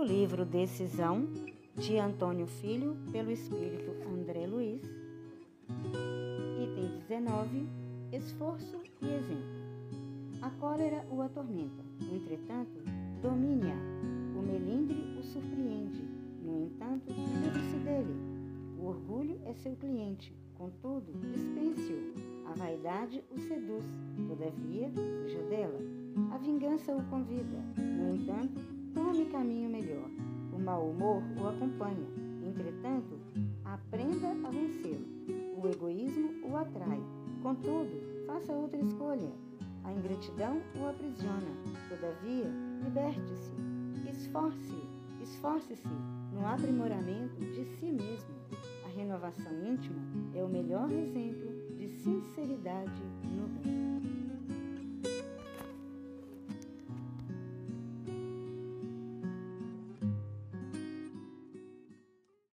do livro Decisão, de Antônio Filho, pelo espírito André Luiz. Item 19. Esforço e exemplo. A cólera o atormenta, entretanto, domine-a. O melindre o surpreende, no entanto, livre-se dele. O orgulho é seu cliente, contudo, dispense-o. A vaidade o seduz, todavia, fuja dela. A vingança o convida, no entanto, tome caminho melhor. Mau humor o acompanha, entretanto, aprenda a vencê-lo. O egoísmo o atrai, contudo, faça outra escolha. A ingratidão o aprisiona, todavia, liberte-se. Esforce, esforce-se no aprimoramento de si mesmo. A renovação íntima é o melhor exemplo de sinceridade no bem.